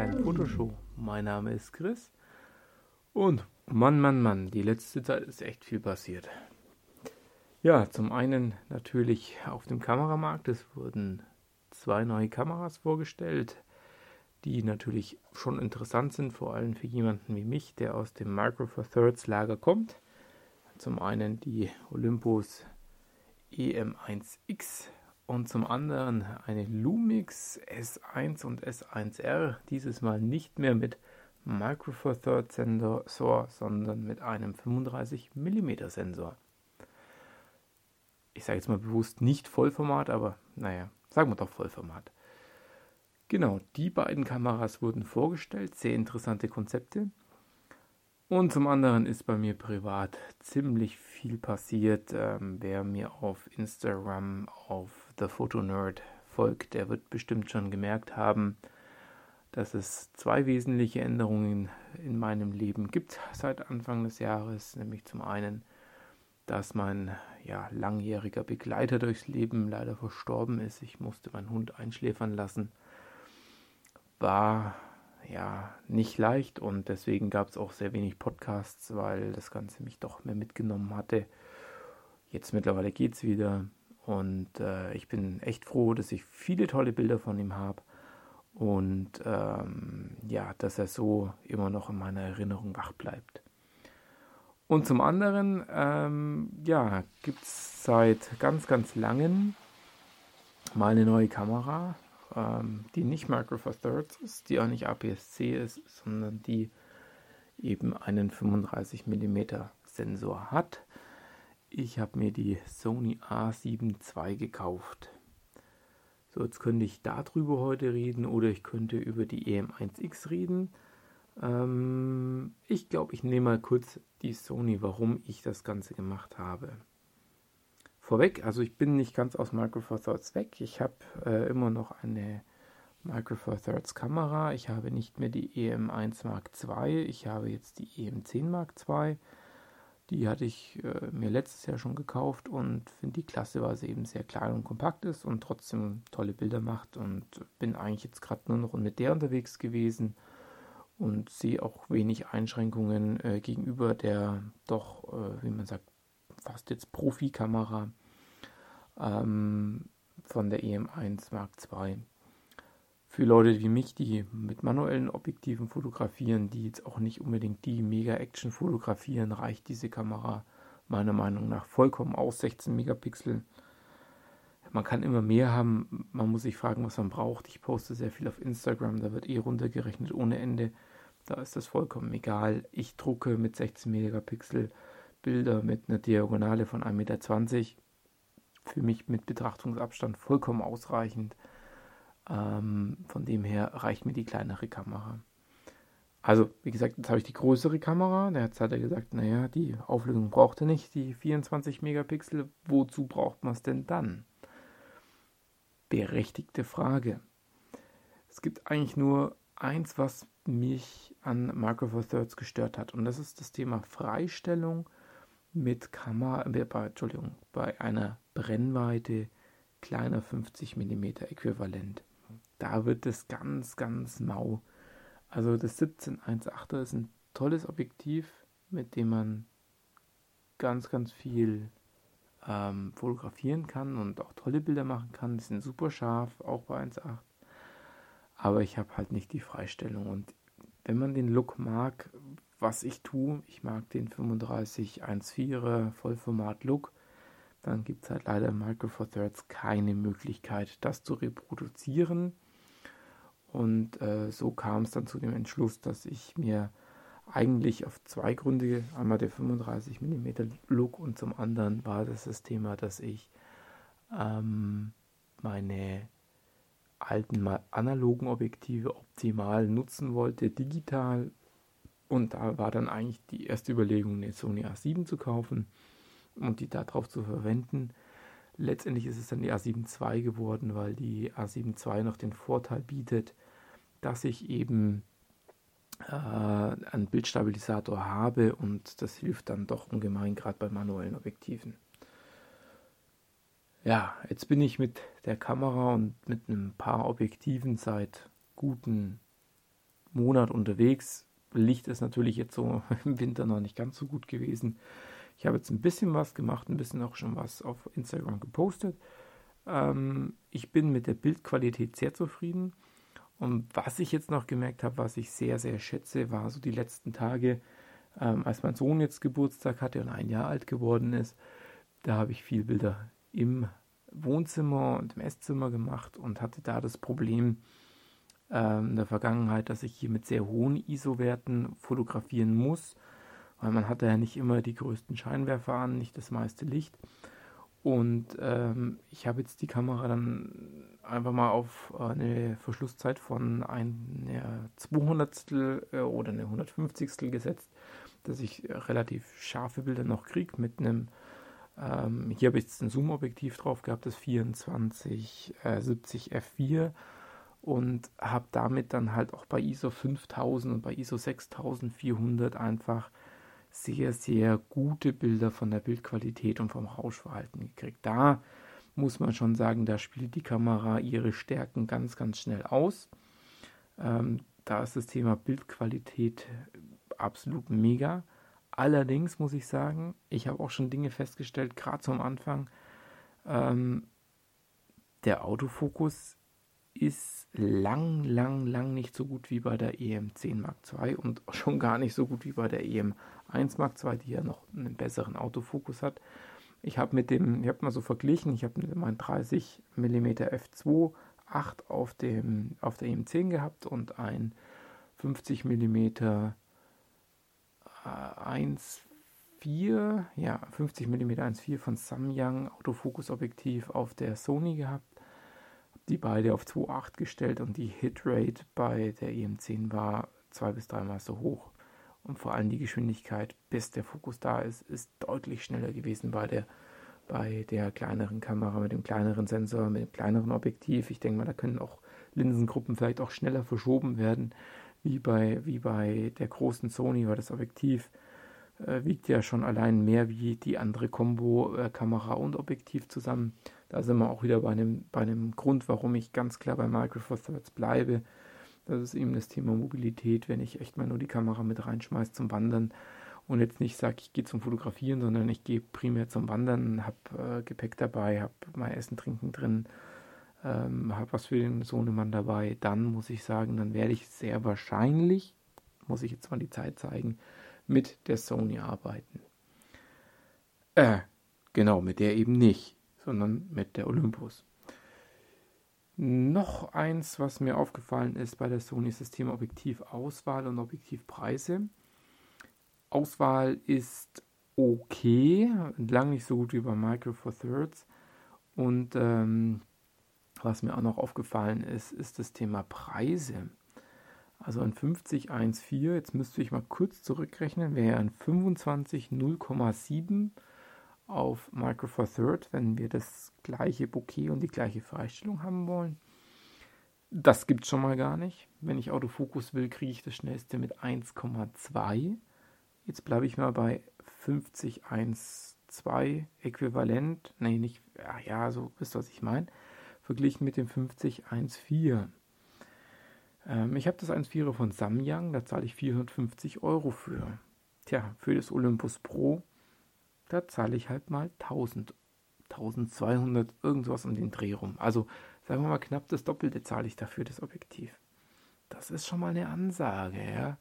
kleinen Fotoshow. Mein Name ist Chris und Mann, Mann, Mann, die letzte Zeit ist echt viel passiert. Ja, zum einen natürlich auf dem Kameramarkt. Es wurden zwei neue Kameras vorgestellt, die natürlich schon interessant sind, vor allem für jemanden wie mich, der aus dem Micro Four Thirds Lager kommt. Zum einen die Olympus EM1X und zum anderen eine Lumix S1 und S1R, dieses Mal nicht mehr mit Micro Four Third Sensor, sondern mit einem 35 mm Sensor. Ich sage jetzt mal bewusst nicht Vollformat, aber naja, sagen wir doch Vollformat. Genau, die beiden Kameras wurden vorgestellt, sehr interessante Konzepte. Und zum anderen ist bei mir privat ziemlich viel passiert. Ähm, wer mir auf Instagram, auf The Photo Nerd folgt, der wird bestimmt schon gemerkt haben, dass es zwei wesentliche Änderungen in meinem Leben gibt seit Anfang des Jahres. Nämlich zum einen, dass mein ja, langjähriger Begleiter durchs Leben leider verstorben ist. Ich musste meinen Hund einschläfern lassen. War ja nicht leicht und deswegen gab es auch sehr wenig Podcasts, weil das Ganze mich doch mehr mitgenommen hatte. Jetzt mittlerweile geht es wieder und äh, ich bin echt froh, dass ich viele tolle Bilder von ihm habe und ähm, ja, dass er so immer noch in meiner Erinnerung wach bleibt. Und zum anderen, ähm, ja, gibt es seit ganz, ganz langem mal eine neue Kamera, ähm, die nicht Micro Four Thirds ist, die auch nicht APS-C ist, sondern die eben einen 35 mm Sensor hat. Ich habe mir die Sony A7 II gekauft. So, jetzt könnte ich darüber heute reden oder ich könnte über die EM1X reden. Ähm, ich glaube, ich nehme mal kurz die Sony, warum ich das Ganze gemacht habe. Vorweg, also ich bin nicht ganz aus Micro Four Thirds weg. Ich habe äh, immer noch eine Micro Four Thirds Kamera. Ich habe nicht mehr die EM1 Mark II. Ich habe jetzt die EM10 Mark II. Die hatte ich äh, mir letztes Jahr schon gekauft und finde die klasse, weil sie eben sehr klein und kompakt ist und trotzdem tolle Bilder macht. Und bin eigentlich jetzt gerade nur noch mit der unterwegs gewesen und sehe auch wenig Einschränkungen äh, gegenüber der doch, äh, wie man sagt, fast jetzt Profikamera ähm, von der EM1 Mark II für Leute wie mich, die mit manuellen Objektiven fotografieren, die jetzt auch nicht unbedingt die Mega-Action fotografieren, reicht diese Kamera meiner Meinung nach vollkommen aus. 16 Megapixel. Man kann immer mehr haben. Man muss sich fragen, was man braucht. Ich poste sehr viel auf Instagram. Da wird eh runtergerechnet ohne Ende. Da ist das vollkommen egal. Ich drucke mit 16 Megapixel Bilder mit einer Diagonale von 1,20 Meter. Für mich mit Betrachtungsabstand vollkommen ausreichend. Ähm, von dem her reicht mir die kleinere Kamera. Also, wie gesagt, jetzt habe ich die größere Kamera. Jetzt hat er gesagt, naja, die Auflösung braucht er nicht, die 24 Megapixel. Wozu braucht man es denn dann? Berechtigte Frage. Es gibt eigentlich nur eins, was mich an Micro Four Thirds gestört hat. Und das ist das Thema Freistellung mit Kamera, äh, Entschuldigung, bei einer Brennweite kleiner 50 mm Äquivalent da wird es ganz, ganz mau. Also das 1718er ist ein tolles Objektiv, mit dem man ganz, ganz viel ähm, fotografieren kann und auch tolle Bilder machen kann. Die sind super scharf, auch bei 1.8. Aber ich habe halt nicht die Freistellung. Und wenn man den Look mag, was ich tue, ich mag den 3514er Vollformat Look, dann gibt es halt leider im Micro Four Thirds keine Möglichkeit, das zu reproduzieren. Und äh, so kam es dann zu dem Entschluss, dass ich mir eigentlich auf zwei Gründe, einmal der 35 mm Look und zum anderen war das das Thema, dass ich ähm, meine alten analogen Objektive optimal nutzen wollte, digital. Und da war dann eigentlich die erste Überlegung, eine Sony A7 zu kaufen und die darauf zu verwenden. Letztendlich ist es dann die A7 II geworden, weil die A7 II noch den Vorteil bietet, dass ich eben äh, einen Bildstabilisator habe und das hilft dann doch ungemein, gerade bei manuellen Objektiven. Ja, jetzt bin ich mit der Kamera und mit ein paar Objektiven seit guten Monat unterwegs. Licht ist natürlich jetzt so im Winter noch nicht ganz so gut gewesen. Ich habe jetzt ein bisschen was gemacht, ein bisschen auch schon was auf Instagram gepostet. Ähm, ich bin mit der Bildqualität sehr zufrieden. Und was ich jetzt noch gemerkt habe, was ich sehr, sehr schätze, war so die letzten Tage, ähm, als mein Sohn jetzt Geburtstag hatte und ein Jahr alt geworden ist. Da habe ich viel Bilder im Wohnzimmer und im Esszimmer gemacht und hatte da das Problem ähm, in der Vergangenheit, dass ich hier mit sehr hohen ISO-Werten fotografieren muss, weil man hatte ja nicht immer die größten Scheinwerfer an, nicht das meiste Licht. Und ähm, ich habe jetzt die Kamera dann einfach mal auf eine Verschlusszeit von einer 200 äh, oder eine 150 gesetzt, dass ich relativ scharfe Bilder noch kriege mit einem, ähm, hier habe ich jetzt ein Zoom-Objektiv drauf gehabt, das 2470 äh, f4 und habe damit dann halt auch bei ISO 5000 und bei ISO 6400 einfach sehr, sehr gute Bilder von der Bildqualität und vom Rauschverhalten gekriegt. Da muss man schon sagen, da spielt die Kamera ihre Stärken ganz, ganz schnell aus. Ähm, da ist das Thema Bildqualität absolut mega. Allerdings muss ich sagen, ich habe auch schon Dinge festgestellt, gerade zum Anfang. Ähm, der Autofokus ist lang, lang, lang nicht so gut wie bei der EM10 Mark II und schon gar nicht so gut wie bei der EM1 Mark II, die ja noch einen besseren Autofokus hat. Ich habe mit dem, ich habe mal so verglichen, ich habe mein 30 mm f2 8 auf, dem, auf der EM10 gehabt und ein 50 mm 1.4, ja, 50 mm 1.4 von Samyang Autofokus-Objektiv auf der Sony gehabt die beide auf 2,8 gestellt und die Hitrate bei der EM10 war zwei bis dreimal so hoch. Und vor allem die Geschwindigkeit, bis der Fokus da ist, ist deutlich schneller gewesen bei der, bei der kleineren Kamera, mit dem kleineren Sensor, mit dem kleineren Objektiv. Ich denke mal, da können auch Linsengruppen vielleicht auch schneller verschoben werden, wie bei, wie bei der großen Sony, weil das Objektiv äh, wiegt ja schon allein mehr wie die andere Combo-Kamera und Objektiv zusammen. Da sind wir auch wieder bei einem, bei einem Grund, warum ich ganz klar bei Micro Four Thirds bleibe. Das ist eben das Thema Mobilität, wenn ich echt mal nur die Kamera mit reinschmeiße zum Wandern und jetzt nicht sage, ich gehe zum Fotografieren, sondern ich gehe primär zum Wandern, habe äh, Gepäck dabei, habe mein Essen, Trinken drin, ähm, habe was für den Sohnemann dabei, dann muss ich sagen, dann werde ich sehr wahrscheinlich, muss ich jetzt mal die Zeit zeigen, mit der Sony arbeiten. Äh, genau, mit der eben nicht, sondern mit der Olympus. Noch eins, was mir aufgefallen ist bei der Sony, ist das Thema Objektivauswahl und Objektivpreise. Auswahl ist okay, lang nicht so gut wie bei Micro Four Thirds. Und ähm, was mir auch noch aufgefallen ist, ist das Thema Preise. Also ein 50,14, jetzt müsste ich mal kurz zurückrechnen, wäre ein 25 0,7 auf Micro Four Third, wenn wir das gleiche Bouquet und die gleiche Freistellung haben wollen. Das gibt es schon mal gar nicht. Wenn ich Autofokus will, kriege ich das schnellste mit 1,2. Jetzt bleibe ich mal bei 50,12 äquivalent. Nee, nicht, ja, ja, so ihr, was ich meine. Verglichen mit dem 50,14. Ähm, ich habe das 1.4er von Samyang, da zahle ich 450 Euro für. Tja, für das Olympus Pro, da zahle ich halt mal 1000, 1200, irgendwas um den Dreh rum. Also sagen wir mal knapp das Doppelte zahle ich dafür das Objektiv. Das ist schon mal eine Ansage, ja.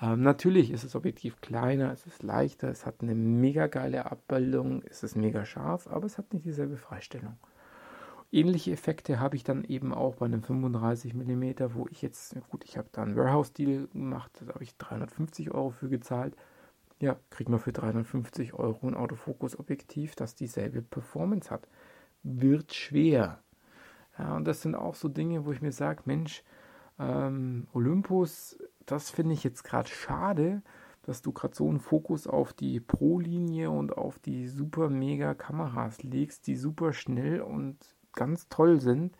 Ähm, natürlich ist das Objektiv kleiner, es ist leichter, es hat eine mega geile Abbildung, es ist mega scharf, aber es hat nicht dieselbe Freistellung. Ähnliche Effekte habe ich dann eben auch bei einem 35 mm, wo ich jetzt, gut, ich habe da einen Warehouse-Deal gemacht, da habe ich 350 Euro für gezahlt. Ja, kriegt man für 350 Euro ein Autofokus-Objektiv, das dieselbe Performance hat. Wird schwer. Ja, und das sind auch so Dinge, wo ich mir sage, Mensch, ähm, Olympus, das finde ich jetzt gerade schade, dass du gerade so einen Fokus auf die Pro-Linie und auf die super mega Kameras legst, die super schnell und ganz toll sind.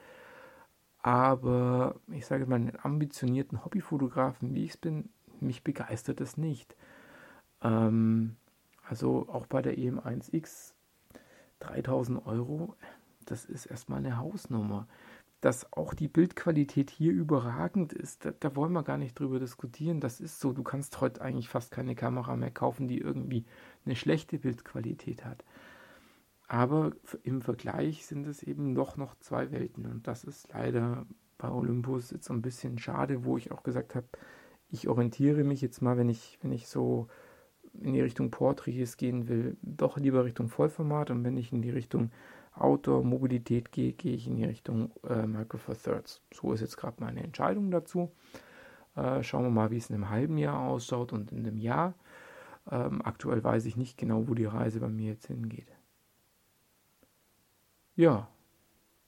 Aber ich sage mal, einen ambitionierten Hobbyfotografen, wie ich es bin, mich begeistert es nicht. Ähm, also auch bei der EM1X 3000 Euro, das ist erstmal eine Hausnummer. dass auch die Bildqualität hier überragend ist. Da, da, wollen wir gar nicht drüber diskutieren. Das ist so. Du kannst heute eigentlich fast keine Kamera mehr kaufen, die irgendwie eine schlechte Bildqualität hat. Aber im Vergleich sind es eben doch noch zwei Welten. Und das ist leider bei Olympus jetzt so ein bisschen schade, wo ich auch gesagt habe, ich orientiere mich jetzt mal, wenn ich, wenn ich so in die Richtung Porträts gehen will, doch lieber Richtung Vollformat und wenn ich in die Richtung Outdoor-Mobilität gehe, gehe ich in die Richtung äh, Micro Four Thirds. So ist jetzt gerade meine Entscheidung dazu. Äh, schauen wir mal, wie es in einem halben Jahr ausschaut und in einem Jahr. Ähm, aktuell weiß ich nicht genau, wo die Reise bei mir jetzt hingeht. Ja,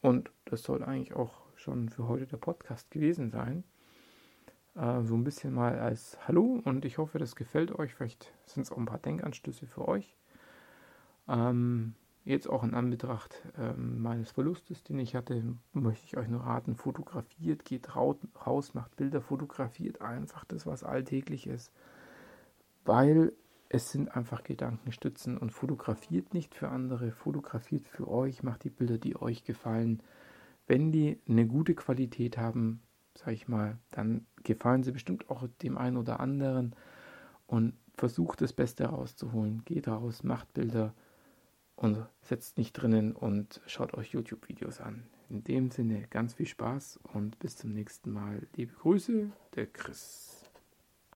und das soll eigentlich auch schon für heute der Podcast gewesen sein. Äh, so ein bisschen mal als Hallo und ich hoffe, das gefällt euch. Vielleicht sind es auch ein paar Denkanstöße für euch. Ähm, jetzt auch in Anbetracht ähm, meines Verlustes, den ich hatte, möchte ich euch nur raten, fotografiert, geht raus, macht Bilder, fotografiert einfach das, was alltäglich ist. Weil es sind einfach Gedankenstützen und fotografiert nicht für andere, fotografiert für euch, macht die Bilder, die euch gefallen. Wenn die eine gute Qualität haben, sag ich mal, dann gefallen sie bestimmt auch dem einen oder anderen und versucht das Beste rauszuholen. Geht raus, macht Bilder und setzt nicht drinnen und schaut euch YouTube-Videos an. In dem Sinne ganz viel Spaß und bis zum nächsten Mal. Liebe Grüße, der Chris.